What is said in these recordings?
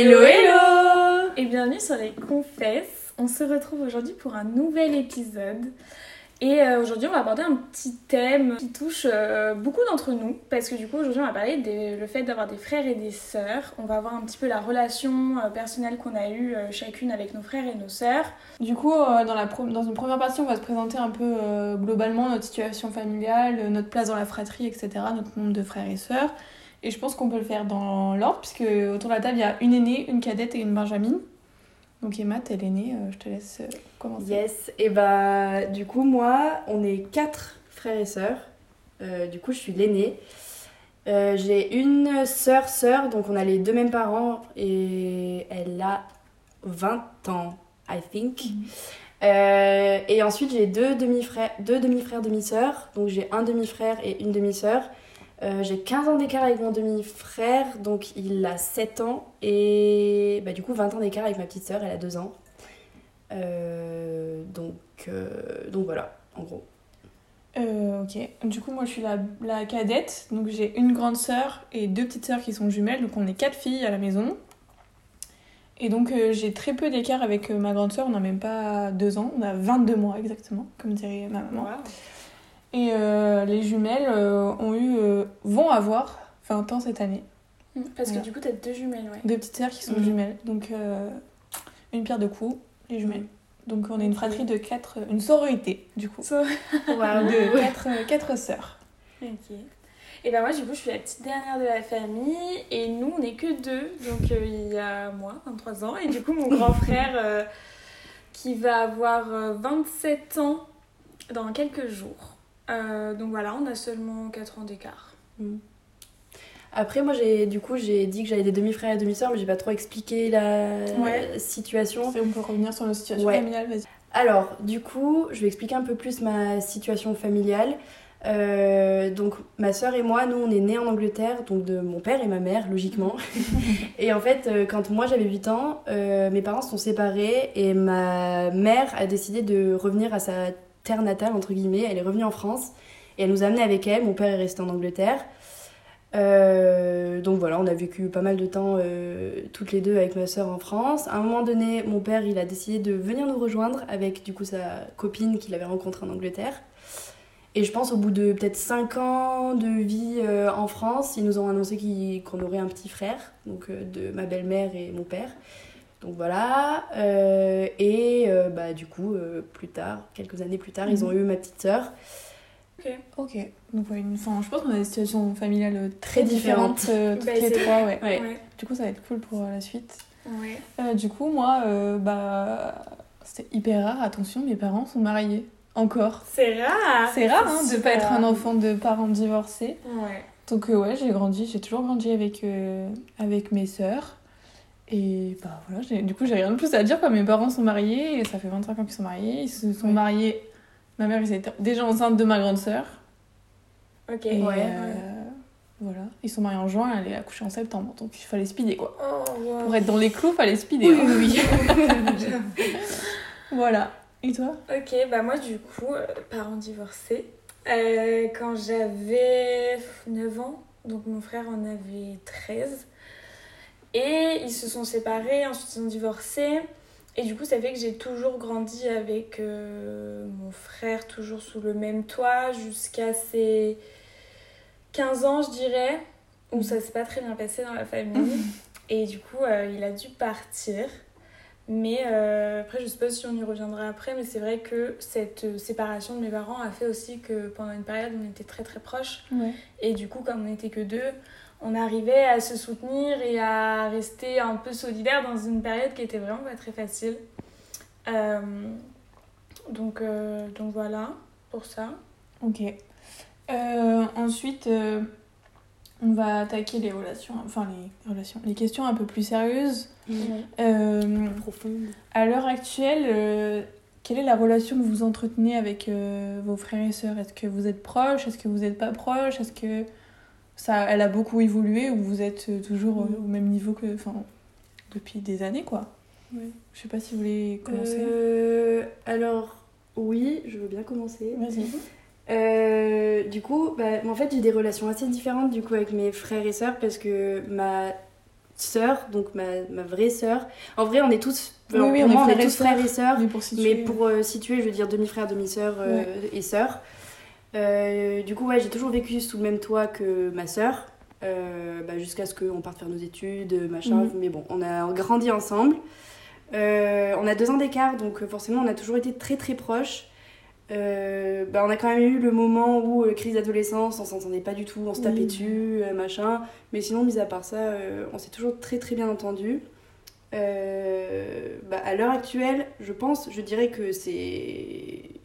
Hello hello Et bienvenue sur les Confesses. On se retrouve aujourd'hui pour un nouvel épisode. Et euh, aujourd'hui, on va aborder un petit thème qui touche euh, beaucoup d'entre nous. Parce que du coup, aujourd'hui, on va parler du fait d'avoir des frères et des sœurs. On va voir un petit peu la relation euh, personnelle qu'on a eue chacune avec nos frères et nos sœurs. Du coup, dans, la dans une première partie, on va se présenter un peu globalement notre situation familiale, notre place dans la fratrie, etc., notre nombre de frères et sœurs. Et je pense qu'on peut le faire dans l'ordre, puisque autour de la table, il y a une aînée, une cadette et une benjamine. Donc Emma, t'es l'aînée, euh, je te laisse euh, commencer. Yes, et bah du coup, moi, on est quatre frères et sœurs. Euh, du coup, je suis l'aînée. J'ai une sœur, sœur, donc on a les deux mêmes parents et elle a 20 ans, I think. Mhm. et ensuite, j'ai deux demi-frères, deux demi-frères, demi-sœurs. Donc j'ai un demi-frère et une demi-sœur. Euh, j'ai 15 ans d'écart avec mon demi-frère, donc il a 7 ans. Et bah, du coup, 20 ans d'écart avec ma petite sœur, elle a 2 ans. Euh, donc, euh, donc voilà, en gros. ok, du coup, moi je suis la, la cadette. Donc j'ai une grande sœur et deux petites sœurs qui sont jumelles. Donc on est 4 filles à la maison. Et donc j'ai très peu d'écart avec ma grande sœur, on n'a même pas 2 ans, on a 22 mois exactement, comme dirait ma maman. Et euh, les jumelles euh, ont eu, euh, vont avoir 20 ans cette année. Mmh, parce que du coup, tu as deux jumelles, ouais. Deux petites sœurs qui sont mmh. jumelles. Donc, une pierre de coups, les jumelles. Donc, on est une fratrie de quatre, une sororité, du coup. De quatre, quatre sœurs. Ok. Et ben moi, du coup, je suis la petite dernière de la famille. Et nous, on n'est que deux. Donc, il y a moi, 23 ans. Et du coup, mon grand frère, qui va avoir 27 ans dans quelques jours. Euh, donc voilà, on a seulement 4 ans d'écart. Mm. Après, moi, j'ai du coup, j'ai dit que j'avais des demi-frères et demi-sœurs, mais j'ai pas trop expliqué la situation. on peut revenir sur nos situations familiales, vas-y. Alors, du coup, je vais expliquer un peu plus ma situation familiale. Euh, donc, ma sœur et moi, nous, on est nés en Angleterre, donc de mon père et ma mère, logiquement. et en fait, euh, quand moi j'avais 8 ans, mes parents sont séparés et ma mère a décidé de revenir à sa terre natale, entre guillemets. Elle est revenue en France et elle nous a amenés avec elle. Mon père est resté en Angleterre. Euh, donc voilà, on a vécu pas mal de temps euh, toutes les deux avec ma soeur en France. À un moment donné, mon père il a décidé de venir nous rejoindre avec du coup sa copine qu'il avait rencontrée en Angleterre. Et je pense au bout de peut-être 5 ans de vie euh, en France, ils nous ont annoncé qu'on aurait un petit frère, donc de ma belle-mère et mon père. Donc voilà. Euh, et euh, bah, du coup, euh, plus tard, quelques années plus tard, ils ont mhm. eu ma petite sœur. Ok. Ok. Donc, une, je pense qu'on a des situations familiales très, différentes, toutes bah, les trois. Ouais. Ouais. Du coup, ça va être cool pour la suite. Ouais. du coup, moi, bah, c'était hyper rare. Attention, mes parents sont mariés. Encore. C'est rare. C'est rare hein, de pas être un enfant de parents divorcés. Ouais. Donc, ouais, j'ai grandi, j'ai toujours grandi avec, avec mes sœurs. Et bah voilà, du coup, j'ai rien de plus à dire. Quoi. Mes parents sont mariés, et ça fait 25 ans qu'ils sont mariés. Ils se sont mariés. Ma mère était déjà enceinte de ma grande sœur. Ok, ouais, euh, Voilà. Ils sont mariés en juin, elle est accouchée en septembre. Donc il fallait speeder quoi. Oh, Pour être dans les clous, il fallait speeder. Oui, oui, oui. voilà. Et toi? Ok, bah moi du coup, euh, parents divorcés. Euh, quand j'avais 9 ans, donc mon frère en avait 13. Et ils se sont séparés, ensuite ils ont divorcé. Et du coup, ça fait que j'ai toujours grandi avec euh, mon frère, toujours sous le même toit, jusqu'à ses 15 ans, je dirais, où ça s'est pas très bien passé dans la famille. Et du coup, euh, il a dû partir. Mais euh, après, je sais pas si on y reviendra après, mais c'est vrai que cette séparation de mes parents a fait aussi que pendant une période, on était très très proches. Et du coup, comme on n'était que deux, on arrivait à se soutenir et à rester un peu solidaire dans une période qui était vraiment pas très facile. Euh, donc, euh, donc voilà pour ça. Ok. Euh, ensuite, on va attaquer les relations, enfin les relations, les questions un peu plus sérieuses. Profondes. À l'heure actuelle, quelle est la relation que vous entretenez avec vos frères et sœurs? Est-ce que vous êtes proches? Est-ce que vous n'êtes pas proches? Est-ce que ça, elle a beaucoup évolué ou vous êtes euh, toujours euh, au même niveau que enfin, depuis des années quoi ouais. Je sais pas si vous voulez commencer. Euh, alors oui, je veux bien commencer. Vas-y. du coup, bah, en fait, j'ai des relations assez différentes du coup avec mes frères et sœurs parce que ma sœur, donc ma, ma vraie sœur. En vrai, on est tous, Oui, oui, pour on est on tous frères sœurs. et sœurs. Mais pour situer. Mais pour euh, situer, je veux dire demi-frère, demi-sœur et sœur. Euh, du coup, ouais, j'ai toujours vécu sous le même toit que ma sœur, euh, bah, jusqu'à ce qu'on parte faire nos études, machin. Mhm. Mais bon, on a grandi ensemble. Euh, on a deux ans d'écart, donc forcément, on a toujours été très très proches. Bah, on a quand même eu le moment où, crise d'adolescence, on s'entendait pas du tout, on se tapait dessus, machin. Mais sinon, mis à part ça, on s'est toujours très très bien entendu. Bah, à l'heure actuelle, je pense, je dirais que c'est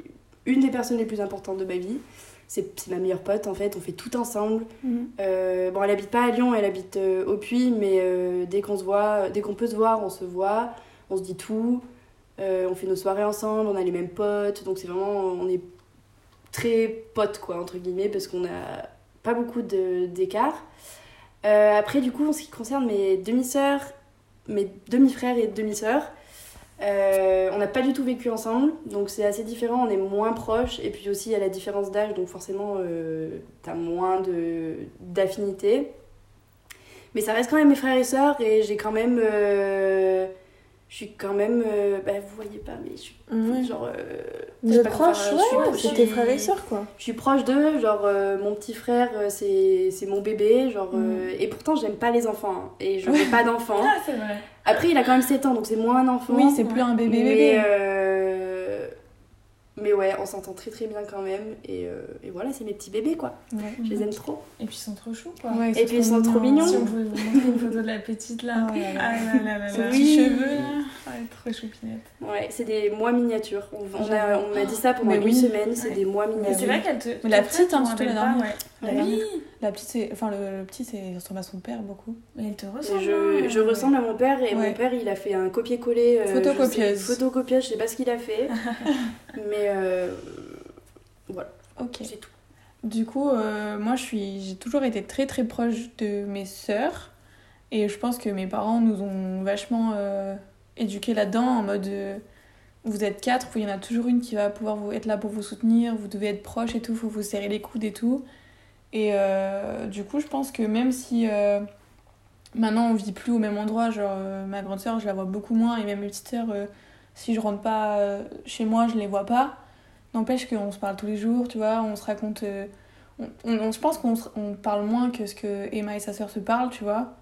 une des personnes les plus importantes de ma vie. C'est ma meilleure pote en fait, on fait tout ensemble. Mhm. Euh, bon, elle habite pas à Lyon, elle habite euh, au Puy, mais euh, dès qu'on se voit, dès qu'on peut se voir, on se voit, on se dit tout. On fait nos soirées ensemble, on a les mêmes potes, donc c'est vraiment, on est très potes quoi entre guillemets parce qu'on a pas beaucoup d'écart. Après du coup en ce qui concerne mes demi-sœurs, mes demi-frères et demi-sœurs, euh, on n'a pas du tout vécu ensemble, donc c'est assez différent, on est moins proches, et puis aussi il y a la différence d'âge, donc forcément euh, t'as moins de- d'affinité. Mais ça reste quand même mes frères et sœurs, et j'ai quand même... euh, je suis quand même... euh, bah, vous voyez pas, mais je suis Ouais. genre... euh, je faire, ouais, c'est tes frères et sœurs quoi. je suis proche d'eux, genre euh, mon petit frère euh, c'est c'est mon bébé, genre euh, et pourtant j'aime pas les enfants hein, et je veux pas d'enfants. Ah, c'est vrai. Après il a quand même 7 ans donc c'est moins un enfant. Oui, c'est plus un bébé mais, bébé. euh, mais ouais, on s'entend très très bien quand même et, euh, et voilà, c'est mes petits bébés quoi. Ouais. Je les aime trop. Et puis ils sont trop choux, quoi. Ouais, Et puis ils sont trop mignons. Si on pouvait vous montrer une photo de la petite là. Ah là là. Ah là là Oui. cheveux là. Ouais, trop choupinette. Ouais, c'est des mois miniatures. On, on a, on m'a dit ça pendant une oui. semaine, c'est Ouais. des mois Mais miniatures. c'est vrai qu'elle te. Mais la petite, hein, tu surtout la dernière. Oui. La petite, c'est. Enfin, le, le petit, c'est il ressemble à son père beaucoup. Mais elle te ressemble. Je, hein. je ressemble à mon père et Ouais. mon père il a fait un copier-coller. euh, Photocopieuse. je sais- Photocopieuse, je sais pas ce qu'il a fait. mais euh, voilà, Ok. c'est tout. Du coup, euh, moi, je suis, j'ai toujours été très très proche de mes sœurs. Et je pense que mes parents nous ont vachement euh, éduqués là-dedans, en mode euh, vous êtes quatre, il y en a toujours une qui va pouvoir vous, être là pour vous soutenir, vous devez être proches et tout, faut vous serrer les coudes et tout. Et du coup, je pense que même si maintenant on vit plus au même endroit, genre euh, ma grande sœur, je la vois beaucoup moins, et même mes petites sœurs, euh, si je rentre pas euh, chez moi, je les vois pas. N'empêche qu'on se parle tous les jours, tu vois, on se raconte. euh, on, on- on- je pense qu'on on parle moins que ce que Emma et sa sœur se parlent, tu vois.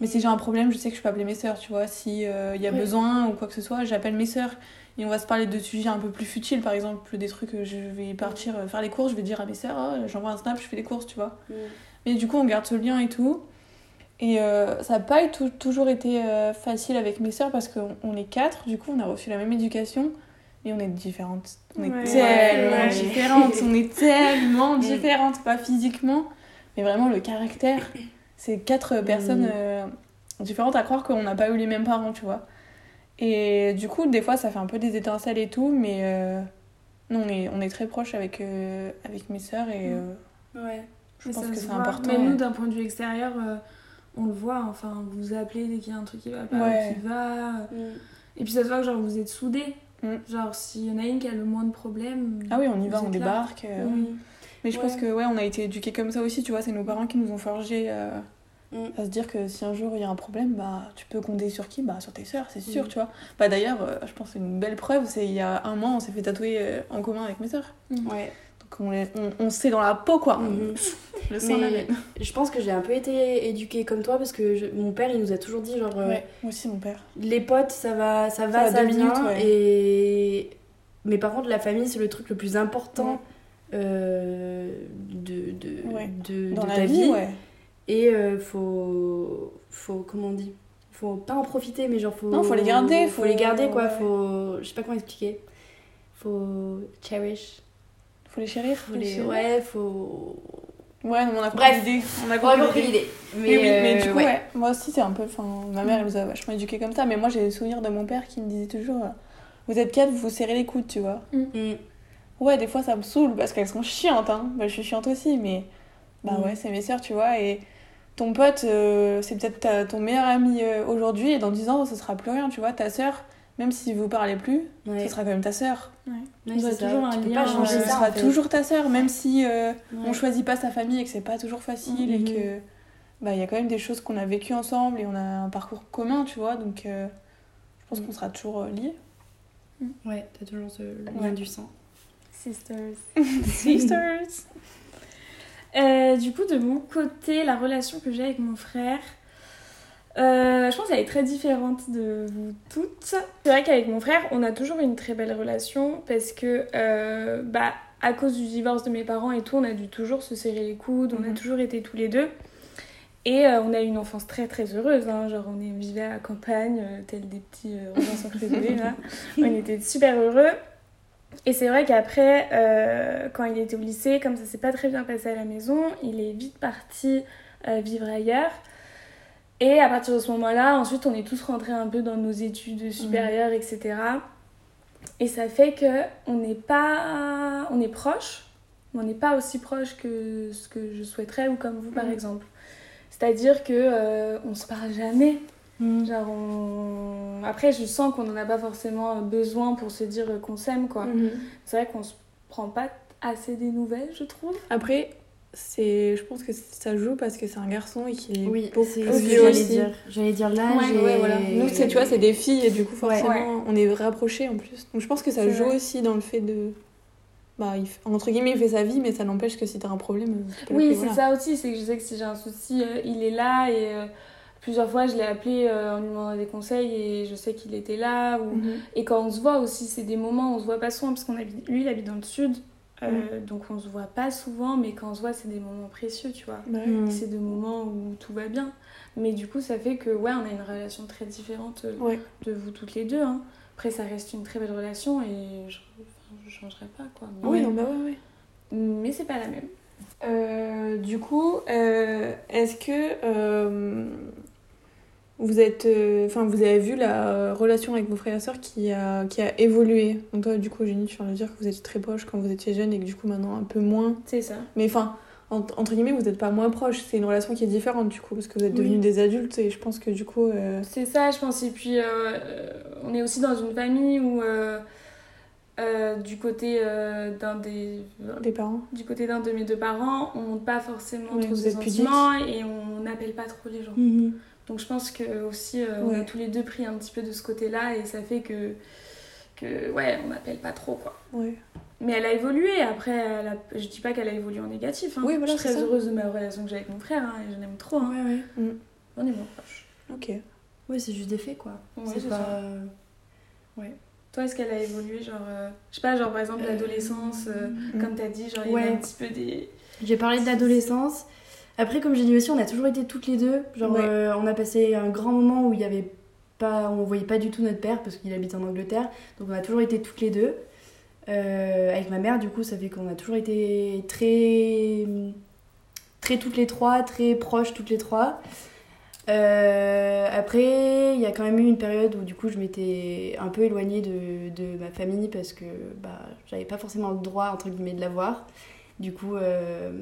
Mais si j'ai un problème, je sais que je peux appeler mes sœurs, tu vois. S'il y a besoin ou quoi que ce soit, j'appelle mes sœurs. Et on va se parler de sujets un peu plus futiles, par exemple, des trucs, euh, je vais partir euh, faire les courses, je vais dire à mes sœurs, Oh, j'envoie un snap, je fais les courses, tu vois. Mais du coup, on garde ce lien et tout. Et euh, ça n'a pas toujours été euh, facile avec mes sœurs parce qu'on on est quatre, du coup, on a reçu la même éducation, mais on est différentes. On est Ouais. tellement Ouais. différentes, on est tellement différentes, pas physiquement, mais vraiment le caractère. C'est quatre personnes euh, différentes à croire qu'on n'a pas eu les mêmes parents, tu vois. Et du coup, des fois, ça fait un peu des étincelles et tout, mais euh, non, on est, on est très proches avec, euh, avec mes sœurs et euh, Ouais. je Mais pense que c'est important. Mais nous, d'un point de vue extérieur, on le voit. Enfin, vous vous appelez dès qu'il y a un truc qui va pas, Ouais. qui va. Mm. Et puis ça se voit que genre, vous êtes soudés. Mm. Genre, s'il y en a une qui a le moins de problèmes. Ah oui, on y va, on débarque. euh, Oui. Mais je Ouais. pense que ouais, on a été éduqués comme ça aussi, tu vois, c'est nos parents qui nous ont forgé euh, Mm. à se dire que si un jour il y a un problème, bah tu peux compter sur qui? Bah sur tes sœurs, c'est sûr, Mm. tu vois. Bah d'ailleurs, euh, je pense que c'est une belle preuve, c'est il y a un mois, on s'est fait tatouer en commun avec mes sœurs. Ouais. Donc on, les- on, on sait dans la peau quoi. Mhm. Le sang la Mais je pense que j'ai un peu été éduquée comme toi parce que je- mon père il nous a toujours dit genre euh, Ouais, moi aussi mon père. les potes ça va ça va ça, deux vient minutes, ouais. et mais par contre la famille c'est le truc le plus important euh, de, de, Ouais. de, Dans de la ta vie, vie, ouais. et euh, faut faut comment on dit faut pas en profiter mais genre faut Non, faut les garder, faut, faut- les garder quoi ouais. faut je sais pas comment expliquer faut cherish Faut les chérir. faut les ouais faut Ouais, non, on a compris l'idée. On a compris l'idée. l'idée Mais, oui, mais euh, du coup, ouais. ouais. Moi aussi, c'est un peu. Enfin, ma mère, elle nous a vachement éduqués comme ça. Mais moi, j'ai le souvenir de mon père qui me disait toujours euh, Vous êtes quatre, vous vous serrez les coudes, tu vois. Mm. Ouais, des fois, ça me saoule parce qu'elles sont chiantes, hein. Bah, je suis chiante aussi, mais. Bah Mm. ouais, c'est mes sœurs, tu vois. Et ton pote, euh, c'est peut-être ton meilleur ami euh, aujourd'hui, et dans 10 ans, ce sera plus rien, tu vois. Ta sœur, même si vous parlez plus, Ouais. ce sera quand même ta sœur. Ouais, ça. toujours un lien, pas ce euh, ça sera en fait. toujours ta sœur, même si euh, Ouais. on choisit pas sa famille et que c'est pas toujours facile et Mhm. que bah, il y a quand même des choses qu'on a vécues ensemble et on a un parcours commun, tu vois. Donc, euh, je pense qu'on sera toujours euh, liés. Ouais, t'as toujours ce lien Ouais. du sang. Sisters. Sisters Euh, du coup, de mon côté, la relation que j'ai avec mon frère, euh, je pense qu'elle est très différente de vous toutes. C'est vrai qu'avec mon frère, on a toujours une très belle relation parce que, euh, bah, à cause du divorce de mes parents et tout, on a dû toujours se serrer les coudes, on a Mhm. toujours été tous les deux. Et euh, on a eu une enfance très très heureuse, hein. genre on est- vivait à la campagne, euh, tels des petits euh, Crusoe, là. On était super heureux. Et c'est vrai qu'après, euh, quand il était au lycée, comme ça s'est pas très bien passé à la maison, il est vite parti vivre ailleurs. Et à partir de ce moment-là, ensuite, on est tous rentrés un peu dans nos études supérieures, etc. Et ça fait que on n'est pas, on est proche, mais on n'est pas aussi proche que ce que je souhaiterais ou comme vous par Mhm. exemple. C'est-à-dire que euh, on se parle jamais. Mm. Genre, on... après, je sens qu'on n'en a pas forcément besoin pour se dire qu'on s'aime, quoi. Mhm. C'est vrai qu'on se prend pas assez des nouvelles, je trouve. Après, c'est, je pense que ça joue parce que c'est un garçon et qu'il est Oui, beaucoup plus vieux aussi. J'allais dire là, Ouais. Ouais, voilà. Nous, c'est, tu vois, c'est des filles et du coup, Ouais. forcément, on est rapprochés en plus. Donc, je pense que ça joue vrai. aussi dans le fait de. Bah, il fait- entre guillemets, il fait sa vie, mais ça n'empêche que si t'as un problème. peux Oui, c'est voilà. ça aussi, c'est que je sais que si j'ai un souci, euh, il est là et euh, plusieurs fois je l'ai appelé euh, en lui demandant des conseils et je sais qu'il était là. Ou... Mhm. Et quand on se voit aussi, c'est des moments où on se voit pas souvent parce qu'on habite, lui il habite dans le sud, euh, donc on se voit pas souvent, mais quand on se voit, c'est des moments précieux, tu vois. Bah ouais. Mm. C'est des moments où tout va bien. Mais du coup, ça fait que, ouais, on a une relation très différente euh, Ouais. de vous toutes les deux. hein. Après, ça reste une très belle relation et je, enfin, je changerai pas, quoi. Mais, Oui, non, bah ouais, ouais. mais c'est pas la même. Euh, du coup, euh, est-ce que euh, vous êtes, euh, enfin, vous avez vu la relation avec vos frères et sœurs qui a, qui a évolué Donc toi, du coup, Eugénie, tu viens de dire que vous étiez très proches quand vous étiez jeune et que du coup maintenant un peu moins. C'est ça. Mais enfin, en- entre guillemets, vous n'êtes pas moins proches. C'est une relation qui est différente du coup parce que vous êtes Oui. devenus des adultes et je pense que du coup, euh, C'est ça, je pense. Et puis, euh, euh, on est aussi dans une famille où, euh, euh, du côté euh, d'un des les parents. du côté d'un de mes deux parents, on montre pas forcément Oui, ses pudiques. sentiments et on n'appelle pas trop les gens. Mhm. Donc je pense que aussi euh, on a Ouais. tous les deux pris un petit peu de ce côté-là et ça fait que que ouais on n'appelle pas trop quoi. Ouais. Mais elle a évolué. Après, elle a- je dis pas qu'elle a évolué en négatif. hein. Oui, voilà, je suis très heureuse de ma relation que j'ai avec mon frère hein, et je l'aime trop. hein. Ouais, ouais. On est moins proches. Ok. Ouais, c'est juste des faits, quoi. Ouais, c'est pas... ça. Toi, est-ce qu'elle a évolué genre euh, je sais pas genre par exemple Euh, l'adolescence euh, Mm. comme t'as dit genre il y Ouais. avait un petit peu des J'ai parlé de l'adolescence. Après, comme j'ai dit aussi, on a toujours été toutes les deux. Genre, Ouais. euh, on a passé un grand moment où il y avait pas, on voyait pas du tout notre père parce qu'il habite en Angleterre. Donc, on a toujours été toutes les deux. Euh, avec ma mère, du coup, ça fait qu'on a toujours été très, très toutes les trois, très proches toutes les trois. Euh, après, il y a quand même eu une période où du coup je m'étais un peu éloignée de, de ma famille parce que bah, j'avais pas forcément le droit entre guillemets de la voir. Du coup, euh,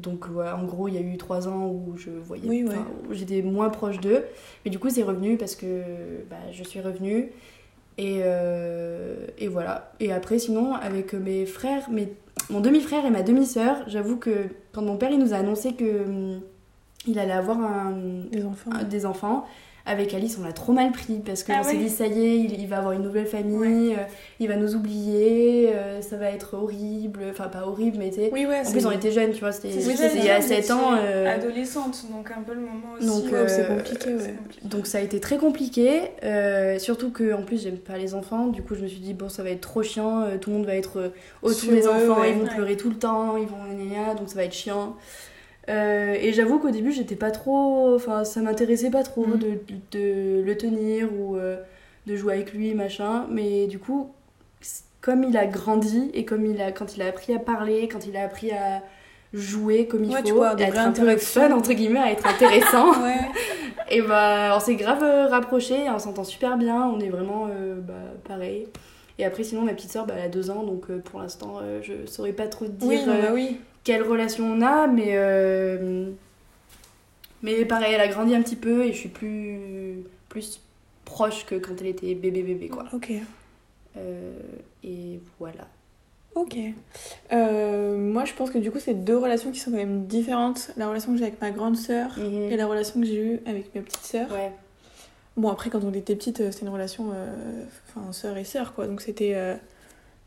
donc voilà, en gros, il y a eu trois ans où je voyais, Oui, ouais. j'étais moins proche d'eux. Mais du coup, c'est revenu parce que bah, je suis revenue. Et, euh, et voilà. Et après, sinon, avec mes frères, mes, mon demi-frère et ma demi-sœur, j'avoue que quand mon père il nous a annoncé que hum, il allait avoir un, Les enfants. un- des enfants, avec Alice, on l'a trop mal pris parce qu'on Ah s'est ouais dit ça y est, il, il va avoir une nouvelle famille, euh, il va nous oublier, euh, ça va être horrible. Enfin, pas horrible, mais tu sais. Oui, ouais. En plus, on était jeunes, tu vois, c'était Oui, il y a dire, 7 vous ans. euh, adolescente donc un peu le moment aussi Donc, c'est compliqué, ouais. compliqué. Donc ça a été très compliqué, surtout que en plus j'aime pas les enfants, du coup je me suis dit bon ça va être trop chiant, tout le monde va être autour Sur des eux, enfants, ils vont pleurer tout le temps, ils vont donc ça va être chiant. Euh, et j'avoue qu'au début j'étais pas trop, enfin ça m'intéressait pas trop Mhm. de, de le tenir ou euh, de jouer avec lui machin, mais du coup comme il a grandi et comme il a quand il a appris à parler, quand il a appris à jouer comme il Ouais, tu faut, vois, à être un peu fun entre guillemets, à être intéressant. Ouais. Et bah, on s'est grave euh, rapprochés, on s'entend super bien, on est vraiment euh, bah, pareil. Et après, sinon, ma petite soeur, bah, elle a deux ans, donc euh, pour l'instant, euh, je saurais pas trop te dire Oui, bah oui. Quelle relation on a, mais, euh, mais pareil, elle a grandi un petit peu et je suis plus, plus proche que quand elle était bébé-bébé, quoi. Ok. Euh, et voilà. Ok. Euh, moi, je pense que du coup, c'est deux relations qui sont quand même différentes. La relation que j'ai avec ma grande sœur Mhm. et la relation que j'ai eue avec ma petite sœur. Ouais. Bon, après, quand on était petite, c'était une relation euh, enfin, sœur et sœur, quoi. Donc, c'était euh,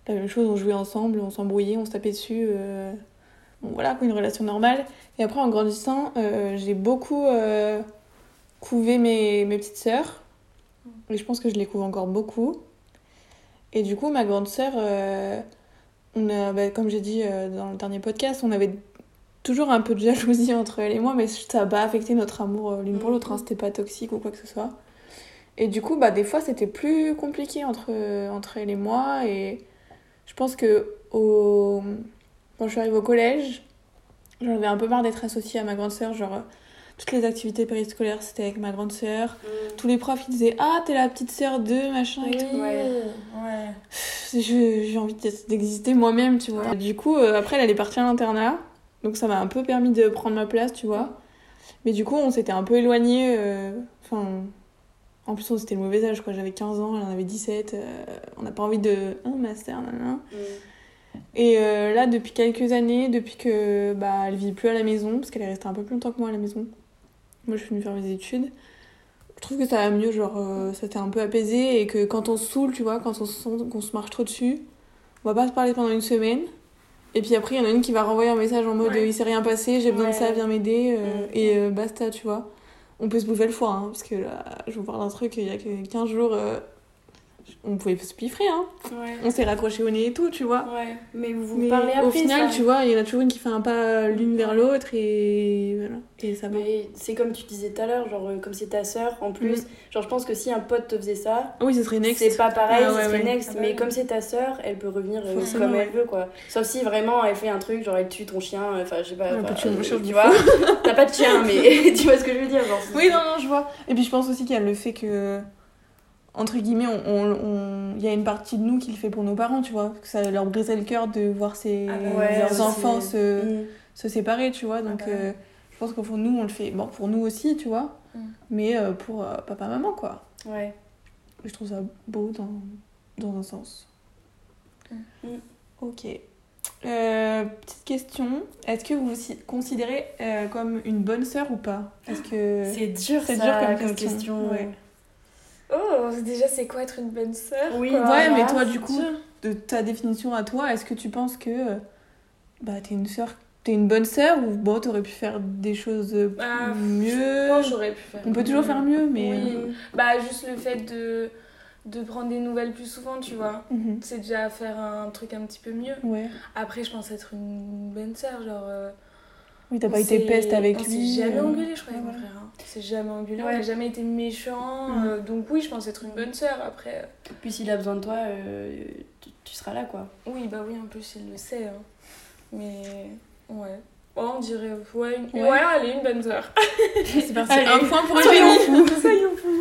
la même chose. On jouait ensemble, on s'embrouillait, on se tapait dessus. Voilà, une relation normale. Et après, en grandissant, euh, j'ai beaucoup euh, couvé mes, mes petites sœurs. Et je pense que je les couve encore beaucoup. Et du coup, ma grande sœur, euh, on a, bah, comme j'ai dit dans le dernier podcast, on avait toujours un peu de jalousie entre elle et moi, mais ça n'a pas affecté notre amour l'une pour l'autre. hein. C'était pas toxique ou quoi que ce soit. Et du coup, bah, des fois, c'était plus compliqué entre, entre elle et moi. Et je pense que au... quand je suis arrivée au collège, j'en avais un peu marre d'être associée à ma grande sœur. Genre, euh, toutes les activités périscolaires, c'était avec ma grande sœur. Tous les profs, ils disaient Ah, t'es la petite sœur de machin et tout. Ouais. ouais. J'ai envie d'exister moi-même, tu vois. Du coup, euh, après, elle, elle est partie à l'internat. Donc, ça m'a un peu permis de prendre ma place, tu vois. Mais du coup, on s'était un peu éloignés. euh, Enfin. en plus, on c'était le mauvais âge, quoi. J'avais 15 ans, elle en avait 17. euh, on n'a pas envie de. Un master, nanana. Mm. Et euh, là, depuis quelques années, depuis que bah, elle vit plus à la maison, parce qu'elle est restée un peu plus longtemps que moi à la maison, moi je suis venue faire mes études, je trouve que ça va mieux, genre euh, ça s'est un peu apaisé et que quand on se saoule, tu vois, quand on se sent qu'on se marche trop dessus, on va pas se parler pendant une semaine. Et puis après, il y en a une qui va renvoyer un message en mode Ouais. il s'est rien passé, j'ai besoin de ça, viens m'aider, euh, Mm. et euh, basta, tu vois. On peut se bouffer le foie, hein, parce que là, je vous parle d'un truc, il y a que 15 jours, euh, on pouvait se piffrer, hein. Ouais. On s'est raccroché au nez et tout, tu vois. Ouais. Mais vous vous Mais parlez après au final, ça. tu vois, il y en a toujours une qui fait un pas l'une vers l'autre et voilà. Et ça va. Mais c'est comme tu disais tout à l'heure, genre euh, comme c'est ta sœur en plus. Mm. Genre je pense que si un pote te faisait ça, Oui, ce serait next. c'est pas pareil, Ah ce serait ouais. next. Ah mais comme c'est ta sœur, elle peut revenir euh, comme ouais. elle veut quoi. Sauf si vraiment elle fait un truc, genre elle tue ton chien, euh, enfin je sais pas. Elle peut enfin, tuer mon euh, chien, je tu vois. T'as pas de chien, mais tu vois ce que je veux dire. Genre, Oui, non, non, je vois. Et puis je pense aussi qu'il y a le fait que, entre guillemets, on, on- on- il y a une partie de nous qui le fait pour nos parents, tu vois. Que ça leur brisait le cœur de voir ses, Ah bah ouais, leurs enfants se, Mm. se séparer, tu vois. Donc Ah bah euh, je pense qu'au fond, nous, on le fait. Bon, pour nous aussi, tu vois. Mm. Mais euh, pour euh, papa-maman, quoi. Ouais. Je trouve ça beau dans, dans un sens. Mm. Ok. Petite question. Est-ce que vous vous si- considérez comme une bonne sœur ou pas? Est-ce que... C'est dur, c'est dur comme comme question, question. ouais. Déjà, c'est quoi être une bonne sœur Oui, quoi Ouais, mais toi, du coup, de ta définition à toi, est-ce que tu penses que euh, bah, t'es une sœur, t'es une bonne sœur ou bon, t'aurais pu faire des choses euh, Ah, mieux? Je pense que j'aurais pu faire. On peut toujours faire mieux, mais... Oui. euh, Bah, juste le fait de, de prendre des nouvelles plus souvent, tu vois. mhm. C'est déjà faire un truc un petit peu mieux. Ouais. Après, je pense être une bonne sœur, genre. euh, Oui, t'as pas été peste avec on lui. s'est jamais euh, engueulé, je crois, avec mon frère. hein. On s'est jamais engueulé, Ouais. on n'a jamais été méchants. Mm. euh, donc, oui, je pense être une bonne sœur. Après, euh, Puis s'il a besoin de toi, euh, tu, tu seras là quoi. oui, bah oui, en plus, il le sait. hein. Mais, ouais. Oh, on dirait, ouais, une... Ouais. ouais, allez, une bonne sœur. C'est parti. Allez, un point pour Eugénie. fous, soyons fous.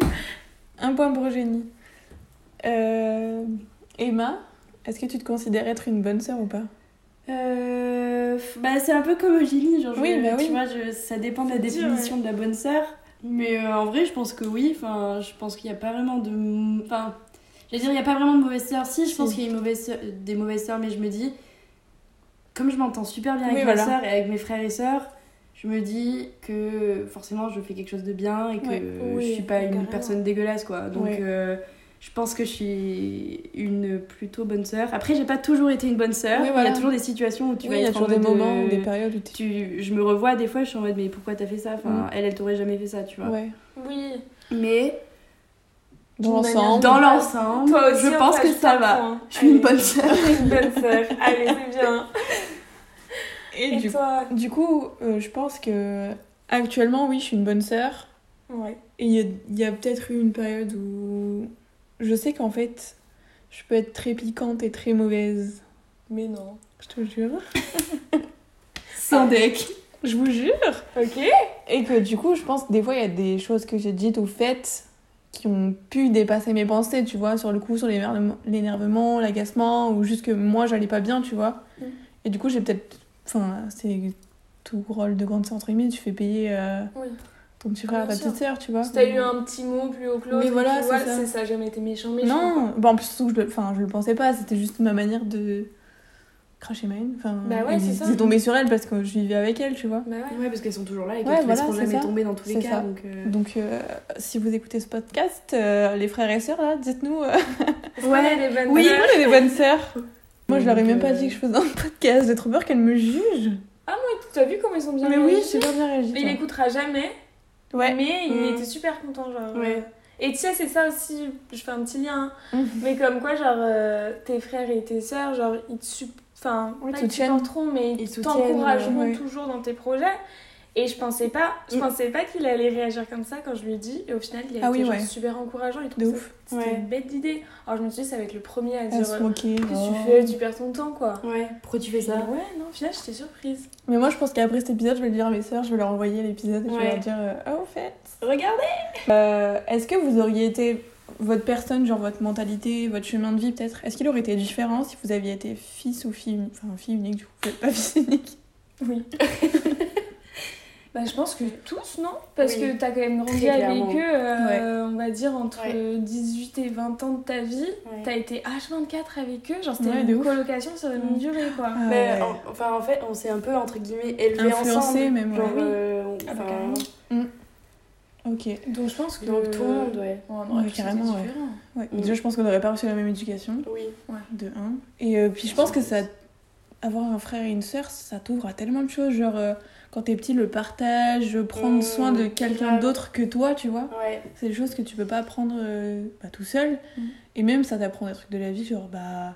Un point pour Eugénie. Euh, Emma, est-ce que tu te considères être une bonne sœur ou pas? Euh, bah, c'est un peu comme Eugénie, genre, je- Oui, bah oui. tu vois, je- ça dépend de la définition de la bonne sœur. Mais euh, en vrai, je pense que oui, enfin, je pense qu'il n'y a pas vraiment de. Enfin, j'allais dire, il n'y a pas vraiment de mauvaise sœur. Si, je pense qu'il y a une mauvaise sœur- des mauvaises sœurs, mais je me dis, comme je m'entends super bien avec Oui, ma voilà. sœur et avec mes frères et sœurs, je me dis que forcément je fais quelque chose de bien et que Ouais. je suis pas une carrément. personne dégueulasse, quoi. Donc. Ouais. euh, je pense que je suis une plutôt bonne sœur. Après, j'ai pas toujours été une bonne sœur. Oui, voilà. Il y a toujours des situations où tu Oui, vas il y a toujours des moments euh, des périodes où tu, je me revois des fois, je suis en mode mais pourquoi t'as fait ça? Enfin, Mm. elle, elle t'aurait jamais fait ça, tu vois. Ouais. Oui. Mais Dans l'ensemble. dans l'ensemble, Toi aussi, je pense que ça va. point. Je suis une bonne sœur. Une bonne sœur. Allez, c'est bien. Et, Et du, toi? du coup, euh, je pense que actuellement, oui, je suis une bonne sœur. Ouais. Et il y a, il y a peut-être eu une période où je sais qu'en fait, je peux être très piquante et très mauvaise. Mais non. Je te jure. Sans deck. Je vous jure. Ok. Et que du coup, je pense que des fois, il y a des choses que j'ai dites ou faites qui ont pu dépasser mes pensées, tu vois, sur le coup, sur l'énervement- l'énervement, l'agacement, ou juste que moi, j'allais pas bien, tu vois. Mm. Et du coup, j'ai peut-être. Enfin, c'est tout rôle de grande entre guillemets, tu fais payer euh, Oui. Ton petit frère, ta petite sœur, tu vois. Si t'as eu un petit mot plus haut que l'autre, voilà, vois, ça. ça, jamais été méchant, méchant. Non, bah, en plus, surtout que je le, enfin, je le pensais pas, c'était juste ma manière de. craché ma haine. Enfin, Bah ouais, il- c'est ça. c'est tombé sur elle parce que je vivais avec elle, tu vois. Bah ouais. Ouais, parce qu'elles sont toujours là et qu'elles Ouais, voilà, c'est jamais ça. tomber dans tous les cas. ça. Donc, euh, Donc, euh, si vous écoutez ce podcast, euh, les frères et sœurs, là, dites-nous. euh, Ouais, les bonnes oui, sœurs. moi j'ai des bonnes sœurs. Moi, je leur ai même pas dit que je faisais un podcast. J'ai trop peur qu'elles me jugent. Tu as vu comment ils sont bien Mais oui, j'ai pas bien réagi. Il toi. écoutera jamais, Ouais. mais il Mm. était super content, genre. Ouais. euh. Et tu sais, c'est ça aussi, je fais un petit lien. hein. Mhm. Mais comme quoi, genre, euh, tes frères et tes sœurs, genre, ils te Enfin, Oui, pas te ils te mais Ils ouais. toujours dans tes projets. Et je pensais pas, je Mm. pensais pas qu'il allait réagir comme ça quand je lui ai dit. Et au final, il a Ah été oui, genre, ouais. super encourageant. Il trouvait C'était Ouais. une bête d'idée. Alors je me suis dit, ça va être le premier à dire se euh, moquer. Qu'est-ce que oh. tu fais Tu perds ton temps, quoi. Ouais, pourquoi tu fais ça Ouais, non, au final, j'étais surprise. Mais moi, je pense qu'après cet épisode, je vais le dire à mes sœurs, je vais leur envoyer l'épisode et je vais leur dire euh, Ah, au fait. Regardez Euh, Est-ce que vous auriez été votre personne, genre votre mentalité, votre chemin de vie peut-être Est-ce qu'il aurait été différent si vous aviez été fils ou fille unique Enfin, fille unique, du coup, vous pas fils unique? Oui. bah, je pense que tous, non? Parce Oui. que t'as quand même grandi avec eux, euh, on va dire, entre Ouais. 18 et 20 ans de ta vie. Ouais. T'as été H24 avec eux, genre c'était Ouais, une ouf. colocation sur une Mm. durée, quoi. Ah, Mais ouais. en- enfin, en fait, on s'est un peu, entre guillemets, élevés Influencés ensemble. même, ouais. Genre, Oui. euh, Ah bah, enfin, carrément. Ok. Donc je pense que... donc tout le monde, ouais. Ouais, on Ouais, carrément, ouais. Ouais. Mm. Déjà, je pense qu'on n'aurait pas reçu la même éducation, Oui. de 1. Et euh, puis, je pense que ça. Avoir un frère et une sœur, ça t'ouvre à tellement de choses. Genre, euh, quand t'es petit, le partage, prendre Mm, soin de quelqu'un d'autre que toi, tu vois. Ouais. C'est des choses que tu peux pas apprendre euh, bah, tout seul. Mm. Et même ça t'apprend des trucs de la vie, genre bah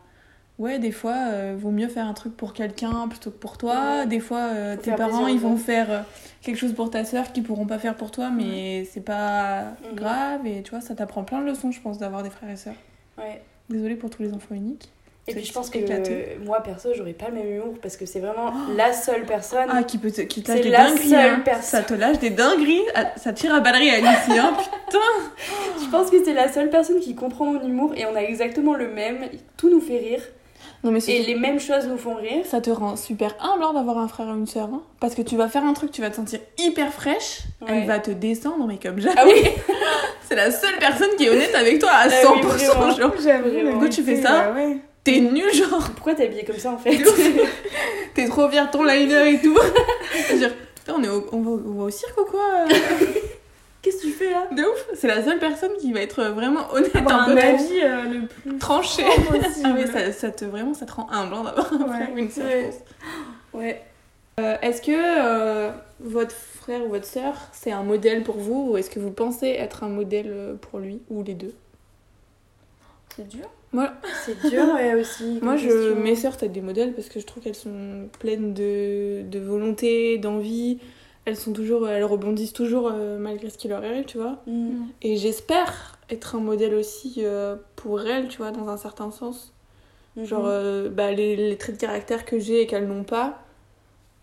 ouais, des fois euh, vaut mieux faire un truc pour quelqu'un plutôt que pour toi. Ouais. Des fois euh, tes parents ils vont faire quelque chose pour ta soeur qu'ils pourront pas faire pour toi, mais c'est pas Mhm. grave. Et tu vois, ça t'apprend plein de leçons, je pense, d'avoir des frères et sœurs. Ouais. Désolée pour tous les enfants uniques. Et puis je pense que éclaté. moi perso j'aurais pas le même humour parce que c'est vraiment la seule personne. Ah, qui, peut te, qui lâche des la dingueries. seule hein. personne. Ça te lâche des dingueries. Ah, Ça tire à ballerie à hein, putain. Je pense que c'est la seule personne qui comprend mon humour et on a exactement le même. Tout nous fait rire Non, mais et les mêmes choses nous font rire. Ça te rend super humble hein, d'avoir un frère ou une sœur. hein. Parce que tu vas faire un truc, tu vas te sentir hyper fraîche. Ouais. Elle va te descendre, mais comme jamais. Ah oui. C'est la seule personne qui est honnête avec toi à Ah 100%. oui, vraiment. genre, Vraiment. mais Pourquoi tu fais ça bah ouais. T'es nul, genre. Pourquoi t'es habillée comme ça en fait T'es trop fière de ton liner et tout. Dire, putain, on, est au, on, va, on va au cirque ou quoi Qu'est-ce que tu fais là De ouf. C'est la seule personne qui va être vraiment honnête, Avoir un un peu avis euh, le plus tranché. possible. Ah ouais, ça, ça te, vraiment, ça te rend humble hein, d'avoir un Ouais. frère ou une sœur, Ouais. Euh, est-ce que euh, votre frère ou votre sœur, c'est un modèle pour vous ou est-ce que vous pensez être un modèle pour lui ou les deux? C'est dur. Moi, C'est dur ouais, aussi. moi je, question. mes sœurs, c'est des modèles parce que je trouve qu'elles sont pleines de, de volonté, d'envie. Elles sont toujours, elles rebondissent toujours euh, malgré ce qui leur arrive, tu vois. Mm. Et j'espère être un modèle aussi euh, pour elles, tu vois, dans un certain sens. Mhm. Genre, euh, bah, les, les traits de caractère que j'ai et qu'elles n'ont pas,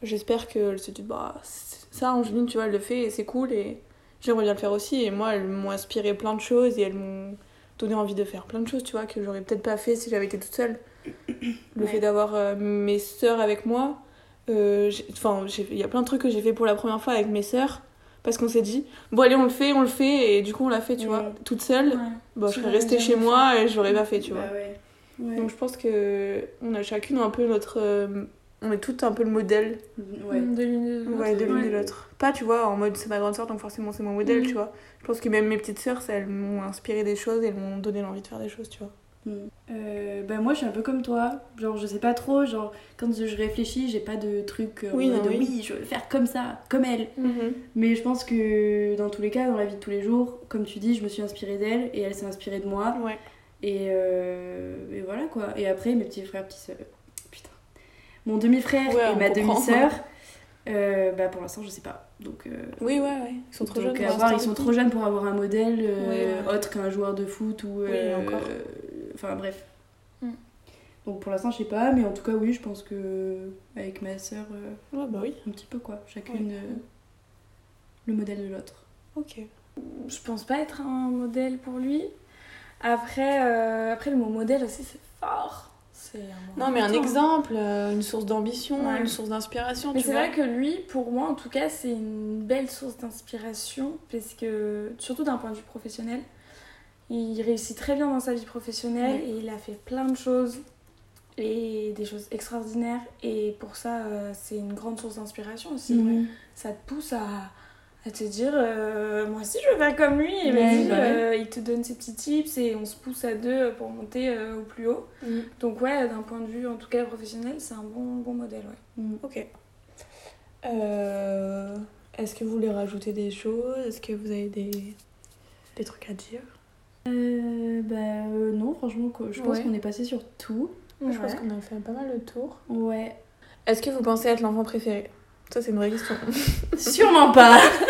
j'espère qu'elles se disent, bah, c'est- ça, Angeline, tu vois, elle le fait et c'est cool et j'aimerais bien le faire aussi. Et moi, elles m'ont inspiré plein de choses et elles m'ont donné envie de faire plein de choses, tu vois, que j'aurais peut-être pas fait si j'avais été toute seule. Le Ouais. fait d'avoir euh, mes sœurs avec moi, euh, enfin, il y a plein de trucs que j'ai fait pour la première fois avec mes sœurs. Parce qu'on s'est dit, bon allez on le fait, on le fait, et du coup on l'a fait, tu vois, toute seule. Ouais. Bah, je serais restée chez moi et je l'aurais pas fait, tu vois. Bah. Ouais. Donc je pense que on a chacune un peu notre. On est toutes un peu le modèle Ouais. De l'une de l'autre. ouais, de l'une Ouais. de l'autre. Pas, tu vois, en mode c'est ma grande soeur donc forcément c'est mon modèle, Mhm. tu vois. Je pense que même mes petites sœurs, ça, elles m'ont inspiré des choses et elles m'ont donné l'envie de faire des choses, tu vois. Mm. Euh, bah moi je suis un peu comme toi, genre je sais pas trop, genre quand je réfléchis j'ai pas de truc euh, en Oui, mode non, oui. oui je veux faire comme ça, comme elle. Mais je pense que dans tous les cas, dans la vie de tous les jours, comme tu dis, je me suis inspirée d'elle et elle s'est inspirée de moi. Ouais. Et, euh, et voilà quoi. Et après, mes petits frères, petits sœurs. Mon demi-frère Ouais, et ma demi-sœur, euh, bah pour l'instant, je sais pas. Donc, euh, Oui, ouais, ouais. Ils sont trop jeunes. pour voir, l'instant, ils sont trop jeunes pour avoir un modèle euh, Ouais, ouais. autre qu'un joueur de foot ou. Oui, euh, encore. Enfin bref. Mm. Donc pour l'instant, je sais pas, mais en tout cas, oui, je pense que avec ma sœur, euh, Ouais, bah oui. un petit peu quoi. Chacune Ouais. euh, le modèle de l'autre. Ok. Je pense pas être un modèle pour lui. Après, euh, après le mot modèle aussi, c'est fort. Non, mais un exemple, euh, une source d'ambition, Ouais. une source d'inspiration, Mais c'est vrai que lui, pour moi en tout cas, c'est une belle source d'inspiration, parce que, surtout d'un point de vue professionnel, il réussit très bien dans sa vie professionnelle Ouais. et il a fait plein de choses. et des choses extraordinaires. Et pour ça, euh, c'est une grande source d'inspiration aussi. Mhm. Ça te pousse à, à te dire euh, moi aussi je veux faire comme lui. Et Ouais, vas-y, bah ouais. euh, il te donne ses petits tips et on se pousse à deux pour monter euh, au plus haut. Mhm. Donc, ouais, d'un point de vue en tout cas professionnel, c'est un bon, bon modèle. Ouais. Mhm. Ok. Euh, Est-ce que vous voulez rajouter des choses? Est-ce que vous avez des, des trucs à dire? Euh, bah euh, non, franchement, je pense Ouais. qu'on est passé sur tout. Je pense qu'on a fait pas mal de tours. Ouais. Est-ce que vous pensez être l'enfant préféré? Ça, c'est une vraie question. Sûrement pas.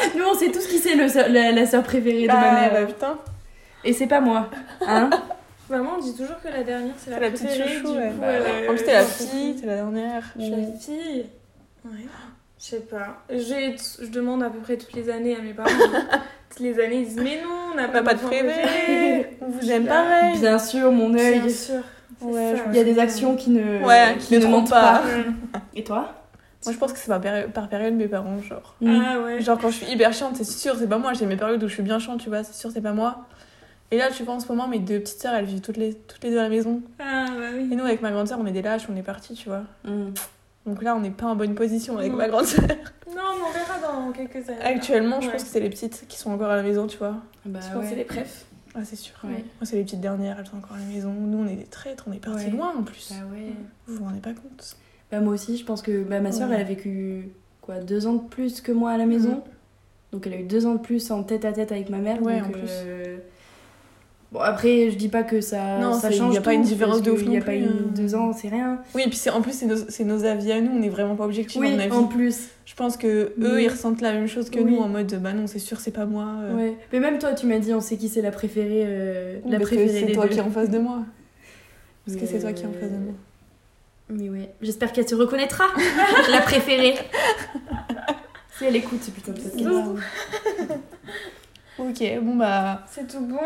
Nous, on sait tous qui c'est la, la sœur préférée de ma mère. bah putain. Et c'est pas moi. Hein Maman, on dit toujours que la dernière, c'est la, C'est la petite préférée, chouchou, du ouais. coup, Bah, en plus, t'es la fille, t'es la dernière. Je suis la fille. Ouais. Je sais pas. J'ai- Je demande à peu près toutes les années à mes parents. toutes les années, ils disent Mais non, on n'a pas, pas de préféré. On vous aime Bien. pareil. Bien sûr, mon Bien œil. sûr. C'est Ouais, Il y a des actions qui ne, Ouais, qui ne ne trompent mentent pas. pas. Et toi? Moi, je pense que c'est par, péri- par période mes parents, genre. Ah ouais. Genre, quand je suis hyper chiante, c'est sûr, c'est pas moi. J'ai mes périodes où je suis bien chiante, tu vois, c'est sûr, c'est pas moi. Et là, tu vois, en ce moment, mes deux petites sœurs, elles vivent toutes les, toutes les deux à la maison. Ah bah oui. Et nous, avec ma grande sœur, on est des lâches, on est partis, tu vois. Mm. Donc là, on n'est pas en bonne position avec Mm. ma grande sœur. Non, mais on verra dans quelques années. Actuellement, je Ouais. pense que c'est les petites qui sont encore à la maison, tu vois. Bah Je pense que c'est ouais. les préfs. Ah, c'est sûr. Ouais. Moi, c'est les petites dernières, elles sont encore à la maison. Nous, on est des traîtres, on est partis Ouais. loin en plus. Bah ouais. Vous vous rendez pas compte Bah moi aussi, je pense que bah, ma soeur, Ouais. elle a vécu quoi, deux ans de plus que moi à la maison. Donc elle a eu deux ans de plus en tête à tête avec ma mère. Ouais, donc, en plus. euh, Bon après, je dis pas que ça, Non, ça change y a pas une différence de ouf qu'il y a pas une hein. deux ans, c'est rien. Oui, et puis en plus, c'est nos, nos avis à nous, on n'est vraiment pas objectifs, Oui, en plus. Je pense que eux, Oui. ils ressentent la même chose que Oui. nous, en mode bah non, c'est sûr, c'est pas moi. euh. Ouais. Mais même toi, tu m'as dit, on sait qui c'est la préférée, euh, la Parce que préférée c'est toi deux. qui es en face de moi. Parce que c'est toi qui es en face de moi. Mais ouais, j'espère qu'elle se reconnaîtra, la préférée. si elle écoute ce putain de podcast. Ok, bon bah. C'est tout bon?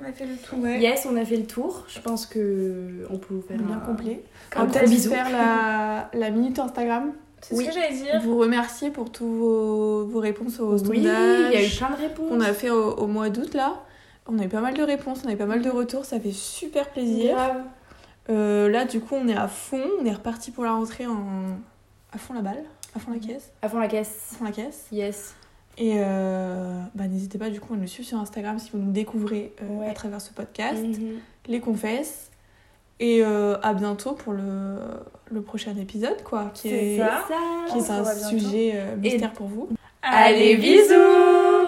On a fait le tour. Ouais. Yes, on a fait le tour. Je pense que on peut vous faire Bien un- complet. Un On bisou. faire la, la minute Instagram. C'est Oui. ce que j'allais dire. Vous remercier pour tous vos, vos réponses au Oui, il y a eu plein de réponses. qu'on a fait au, au mois d'août là. On a eu pas mal de réponses, on a eu pas mal de retours, ça fait super plaisir. Grave. Euh, là, du coup, on est à fond, on est reparti pour la rentrée en. à fond la balle, à fond la caisse, À fond la à caisse. fond la caisse. Yes. Et euh, bah, n'hésitez pas du coup à nous suivre sur Instagram si vous nous découvrez euh, Ouais. à travers ce podcast, Mhm. les confesses. Et à bientôt pour le, le prochain épisode, quoi, qui C'est est, ça. qui est un sujet mystère pour vous. Allez, bisous